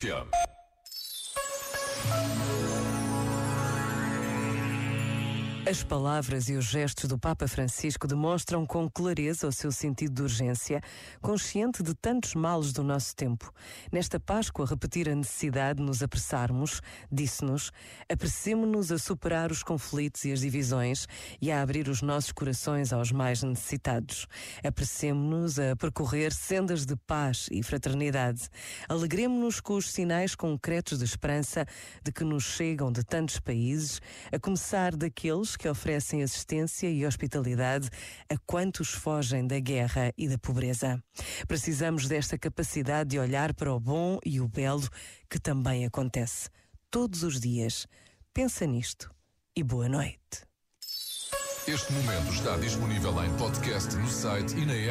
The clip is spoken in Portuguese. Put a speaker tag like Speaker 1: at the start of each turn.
Speaker 1: Yeah.
Speaker 2: As palavras e os gestos do Papa Francisco demonstram com clareza o seu sentido de urgência, consciente de tantos males do nosso tempo. Nesta Páscoa, repetir a necessidade de nos apressarmos, disse-nos: apressemo-nos a superar os conflitos e as divisões e a abrir os nossos corações aos mais necessitados. Apressemo-nos a percorrer sendas de paz e fraternidade. Alegremo-nos com os sinais concretos de esperança de que nos chegam de tantos países, a começar daqueles que oferecem assistência e hospitalidade a quantos fogem da guerra e da pobreza. Precisamos desta capacidade de olhar para o bom e o belo que também acontece todos os dias. Pensa nisto e boa noite.
Speaker 1: Este momento está disponível em podcast no site e na app.